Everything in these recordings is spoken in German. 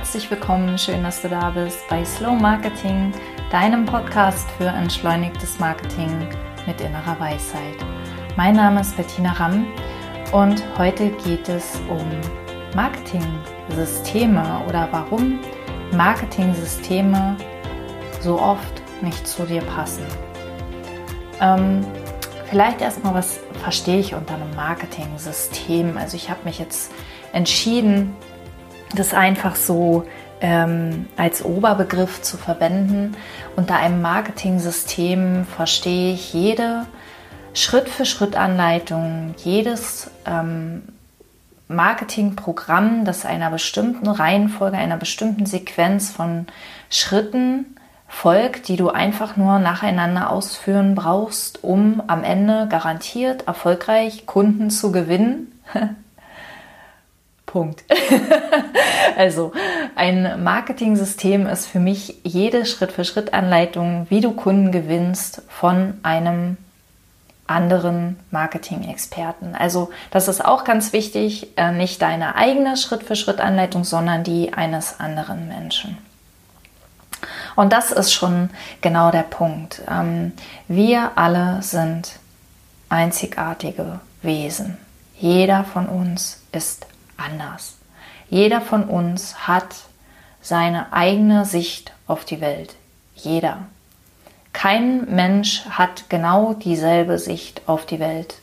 herzlich willkommen. Schön, dass du da bist bei Slow Marketing, deinem Podcast für entschleunigtes Marketing mit innerer Weisheit. Mein Name ist Bettina Ramm und heute geht es um Marketing-Systeme oder warum Marketing-Systeme so oft nicht zu dir passen. Ähm, vielleicht erstmal, was verstehe ich unter einem Marketing-System? Also ich habe mich jetzt entschieden, das einfach so ähm, als Oberbegriff zu verwenden. Unter einem Marketing-System verstehe ich jede Schritt-für-Schritt-Anleitung, jedes ähm, Marketingprogramm, das einer bestimmten Reihenfolge, einer bestimmten Sequenz von Schritten folgt, die du einfach nur nacheinander ausführen brauchst, um am Ende garantiert erfolgreich Kunden zu gewinnen. Punkt. also ein Marketing-System ist für mich jede Schritt-für-Schritt-Anleitung, wie du Kunden gewinnst von einem anderen Marketing-Experten. Also das ist auch ganz wichtig, äh, nicht deine eigene Schritt-für-Schritt-Anleitung, sondern die eines anderen Menschen. Und das ist schon genau der Punkt. Ähm, wir alle sind einzigartige Wesen. Jeder von uns ist anders. Jeder von uns hat seine eigene Sicht auf die Welt. Jeder. Kein Mensch hat genau dieselbe Sicht auf die Welt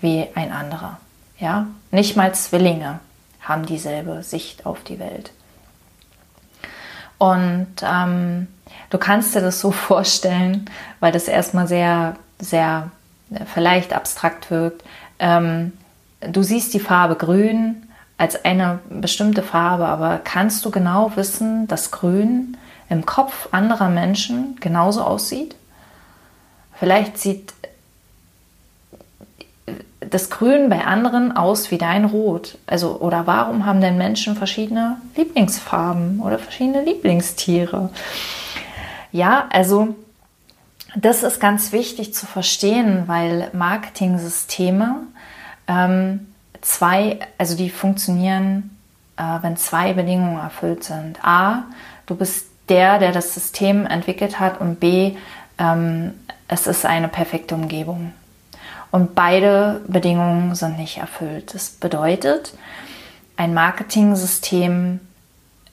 wie ein anderer. Ja, nicht mal Zwillinge haben dieselbe Sicht auf die Welt. Und ähm, du kannst dir das so vorstellen, weil das erstmal sehr, sehr vielleicht abstrakt wirkt. Ähm, du siehst die Farbe grün als eine bestimmte Farbe, aber kannst du genau wissen, dass grün im Kopf anderer Menschen genauso aussieht? Vielleicht sieht das Grün bei anderen aus wie dein Rot. Also, oder warum haben denn Menschen verschiedene Lieblingsfarben oder verschiedene Lieblingstiere? Ja, also das ist ganz wichtig zu verstehen, weil Marketing-Systeme ähm, zwei, also die funktionieren, äh, wenn zwei Bedingungen erfüllt sind. A, du bist der, der das System entwickelt hat und B, ähm, es ist eine perfekte Umgebung. Und beide Bedingungen sind nicht erfüllt. Das bedeutet, ein Marketing-System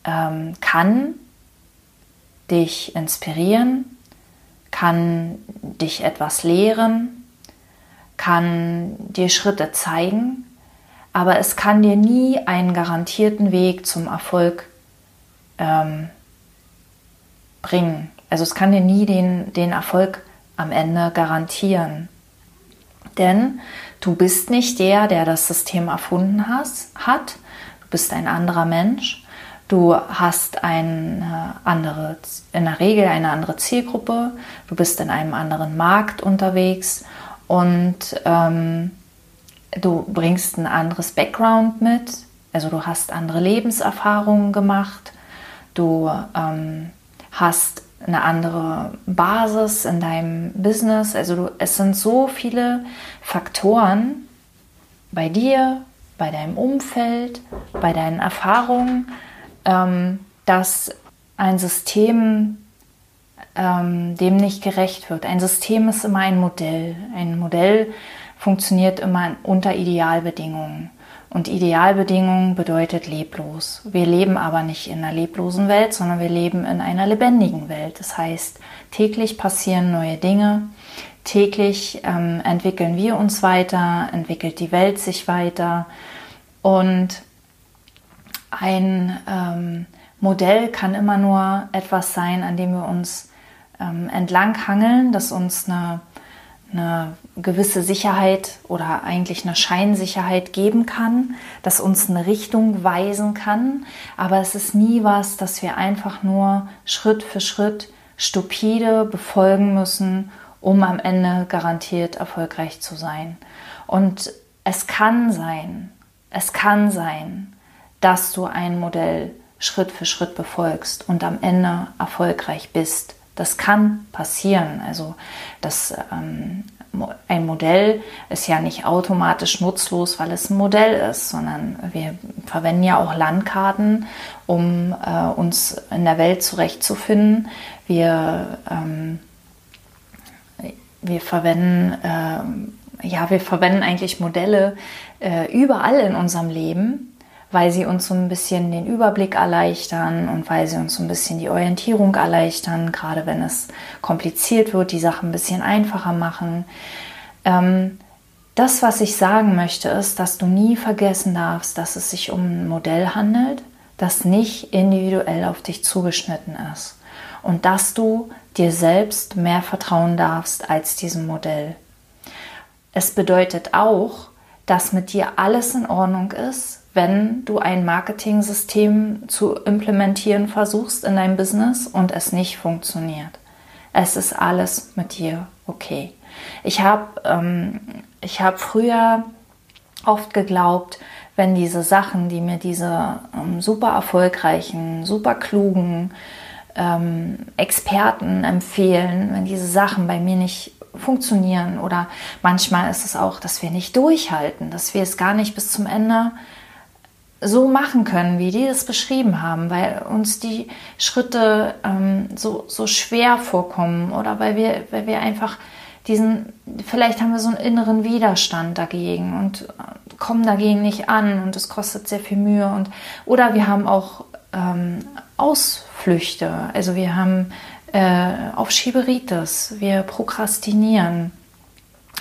ähm, kann dich inspirieren, kann dich etwas lehren, kann dir Schritte zeigen, aber es kann dir nie einen garantierten Weg zum Erfolg ähm, bringen. Also es kann dir nie den, den Erfolg am Ende garantieren. Denn du bist nicht der, der das System erfunden has, hat. Du bist ein anderer Mensch. Du hast eine andere, in der Regel eine andere Zielgruppe. Du bist in einem anderen Markt unterwegs und ähm, du bringst ein anderes Background mit, also du hast andere Lebenserfahrungen gemacht, du ähm, hast eine andere Basis in deinem Business, also du, es sind so viele Faktoren bei dir, bei deinem Umfeld, bei deinen Erfahrungen, ähm, dass ein System ähm, dem nicht gerecht wird. Ein System ist immer ein Modell. Ein Modell funktioniert immer unter Idealbedingungen. Und Idealbedingungen bedeutet leblos. Wir leben aber nicht in einer leblosen Welt, sondern wir leben in einer lebendigen Welt. Das heißt, täglich passieren neue Dinge, täglich ähm, entwickeln wir uns weiter, entwickelt die Welt sich weiter. Und ein ähm, Modell kann immer nur etwas sein, an dem wir uns ähm, entlanghangeln, das uns eine, eine gewisse Sicherheit oder eigentlich eine Scheinsicherheit geben kann, das uns eine Richtung weisen kann. Aber es ist nie was, das wir einfach nur Schritt für Schritt stupide befolgen müssen, um am Ende garantiert erfolgreich zu sein. Und es kann sein, es kann sein, dass du ein Modell Schritt für Schritt befolgst und am Ende erfolgreich bist Das kann passieren. Also das, ähm, ein Modell ist ja nicht automatisch nutzlos, weil es ein Modell ist, sondern wir verwenden ja auch Landkarten, um äh, uns in der Welt zurechtzufinden. Wir, ähm, wir verwenden äh, ja, wir verwenden eigentlich Modelle äh, überall in unserem Leben weil sie uns so ein bisschen den Überblick erleichtern und weil sie uns so ein bisschen die Orientierung erleichtern, gerade wenn es kompliziert wird, die Sachen ein bisschen einfacher machen. Ähm, das, was ich sagen möchte, ist, dass du nie vergessen darfst, dass es sich um ein Modell handelt, das nicht individuell auf dich zugeschnitten ist und dass du dir selbst mehr vertrauen darfst als diesem Modell. Es bedeutet auch, dass mit dir alles in Ordnung ist, wenn du ein Marketing-System zu implementieren versuchst in deinem Business und es nicht funktioniert. Es ist alles mit dir okay. Ich habe ähm, hab früher oft geglaubt, wenn diese Sachen, die mir diese ähm, super erfolgreichen, super klugen ähm, Experten empfehlen, wenn diese Sachen bei mir nicht funktionieren oder manchmal ist es auch, dass wir nicht durchhalten, dass wir es gar nicht bis zum Ende so machen können, wie die es beschrieben haben, weil uns die Schritte ähm, so, so schwer vorkommen oder weil wir, weil wir einfach diesen, vielleicht haben wir so einen inneren Widerstand dagegen und äh, kommen dagegen nicht an und es kostet sehr viel Mühe und oder wir haben auch ähm, Ausflüchte, also wir haben äh, auf Schieberitis, wir prokrastinieren,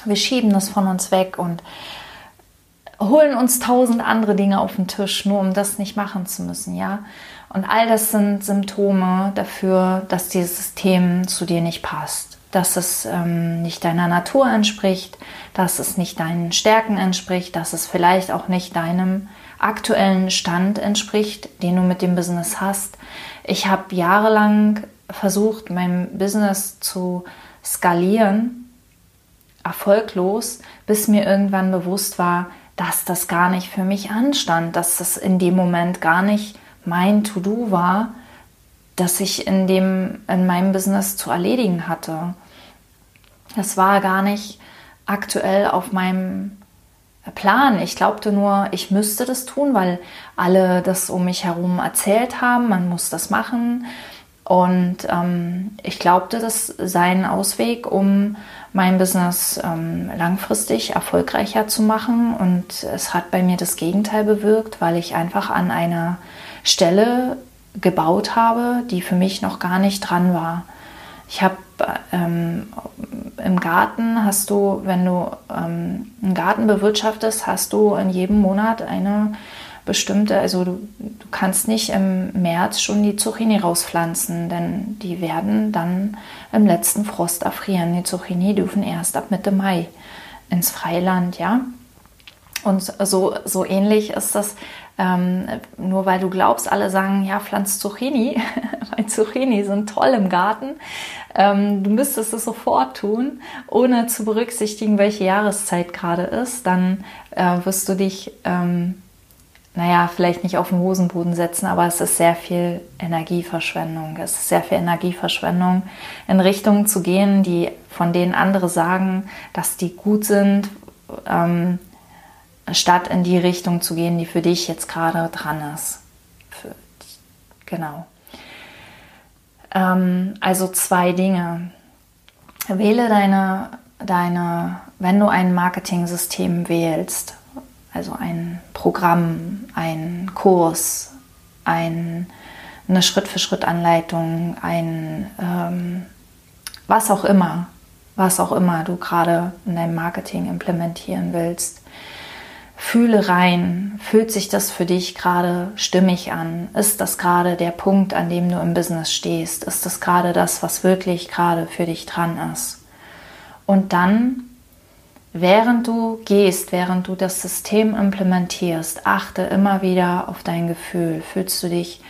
wir schieben das von uns weg und holen uns tausend andere Dinge auf den Tisch, nur um das nicht machen zu müssen, ja. Und all das sind Symptome dafür, dass dieses System zu dir nicht passt, dass es ähm, nicht deiner Natur entspricht, dass es nicht deinen Stärken entspricht, dass es vielleicht auch nicht deinem aktuellen Stand entspricht, den du mit dem Business hast. Ich habe jahrelang versucht, mein Business zu skalieren, erfolglos, bis mir irgendwann bewusst war, dass das gar nicht für mich anstand, dass das in dem Moment gar nicht mein To-Do war, das ich in, dem, in meinem Business zu erledigen hatte. Das war gar nicht aktuell auf meinem Plan. Ich glaubte nur, ich müsste das tun, weil alle das um mich herum erzählt haben, man muss das machen. Und ähm, ich glaubte, das sei ein Ausweg, um mein Business ähm, langfristig erfolgreicher zu machen. Und es hat bei mir das Gegenteil bewirkt, weil ich einfach an einer Stelle gebaut habe, die für mich noch gar nicht dran war. Ich habe ähm, im Garten hast du, wenn du ähm, einen Garten bewirtschaftest, hast du in jedem Monat eine bestimmte, also du, du kannst nicht im März schon die Zucchini rauspflanzen, denn die werden dann im letzten Frost erfrieren. Die Zucchini dürfen erst ab Mitte Mai ins Freiland, ja. Und so, so ähnlich ist das, ähm, nur weil du glaubst, alle sagen, ja, pflanzt Zucchini, weil Zucchini sind toll im Garten. Ähm, du müsstest es sofort tun, ohne zu berücksichtigen, welche Jahreszeit gerade ist. Dann äh, wirst du dich ähm, naja, vielleicht nicht auf den Hosenboden setzen, aber es ist sehr viel Energieverschwendung. Es ist sehr viel Energieverschwendung, in Richtungen zu gehen, die von denen andere sagen, dass die gut sind, ähm, statt in die Richtung zu gehen, die für dich jetzt gerade dran ist. Für, genau. Ähm, also zwei Dinge. Wähle deine, deine, wenn du ein Marketing-System wählst, also ein Programm, ein Kurs, ein, eine Schritt-für-Schritt-Anleitung, ein ähm, was auch immer, was auch immer du gerade in deinem Marketing implementieren willst. Fühle rein, fühlt sich das für dich gerade stimmig an? Ist das gerade der Punkt, an dem du im Business stehst? Ist das gerade das, was wirklich gerade für dich dran ist? Und dann Während du gehst, während du das System implementierst, achte immer wieder auf dein Gefühl. Fühlst du dich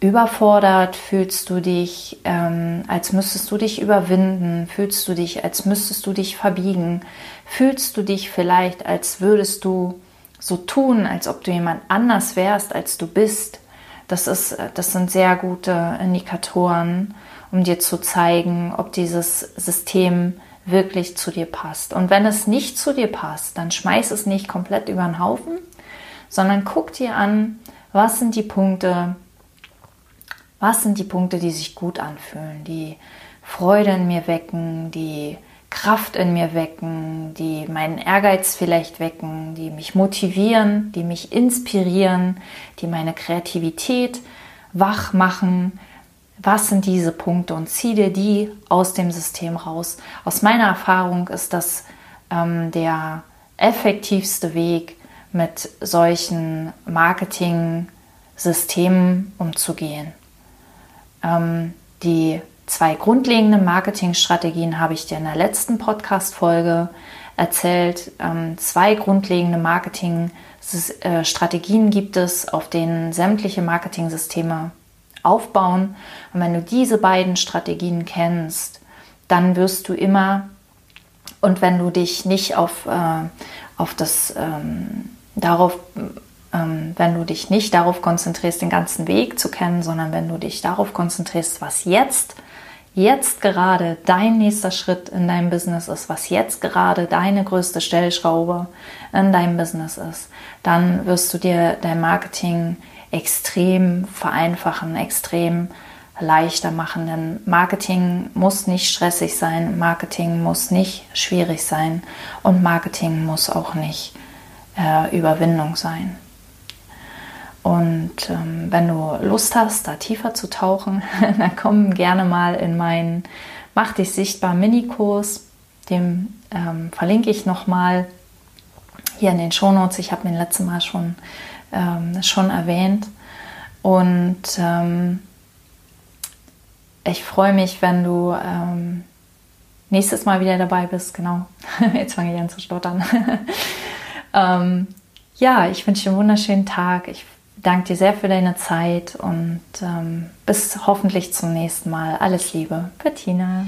überfordert? Fühlst du dich, ähm, als müsstest du dich überwinden? Fühlst du dich, als müsstest du dich verbiegen? Fühlst du dich vielleicht, als würdest du so tun, als ob du jemand anders wärst, als du bist? Das, ist, das sind sehr gute Indikatoren um dir zu zeigen, ob dieses System wirklich zu dir passt. Und wenn es nicht zu dir passt, dann schmeiß es nicht komplett über den Haufen, sondern guck dir an, was sind die Punkte, was sind die Punkte, die sich gut anfühlen, die Freude in mir wecken, die Kraft in mir wecken, die meinen Ehrgeiz vielleicht wecken, die mich motivieren, die mich inspirieren, die meine Kreativität wach machen. Was sind diese Punkte und zieh dir die aus dem System raus. Aus meiner Erfahrung ist das ähm, der effektivste Weg, mit solchen Marketing-Systemen umzugehen. Ähm, die zwei grundlegende Marketingstrategien habe ich dir in der letzten Podcast-Folge erzählt. Ähm, zwei grundlegende Marketingstrategien gibt es, auf denen sämtliche Marketing-Systeme aufbauen. Und wenn du diese beiden Strategien kennst, dann wirst du immer und wenn du dich nicht auf, äh, auf das ähm, darauf ähm, wenn du dich nicht darauf konzentrierst, den ganzen Weg zu kennen, sondern wenn du dich darauf konzentrierst, was jetzt, jetzt gerade dein nächster Schritt in deinem Business ist, was jetzt gerade deine größte Stellschraube in deinem Business ist, dann wirst du dir dein Marketing extrem vereinfachen, extrem leichter machen. Denn Marketing muss nicht stressig sein, Marketing muss nicht schwierig sein und Marketing muss auch nicht äh, Überwindung sein. Und ähm, wenn du Lust hast, da tiefer zu tauchen, dann komm gerne mal in meinen Mach dich sichtbar Minikurs. Den ähm, verlinke ich nochmal hier in den Shownotes. Ich habe ihn letztes Mal schon, ähm, schon erwähnt. Und ähm, ich freue mich, wenn du ähm, nächstes Mal wieder dabei bist. Genau, jetzt fange ich an zu stottern. ähm, ja, ich wünsche dir einen wunderschönen Tag. Ich danke dir sehr für deine Zeit und ähm, bis hoffentlich zum nächsten Mal. Alles Liebe, Bettina.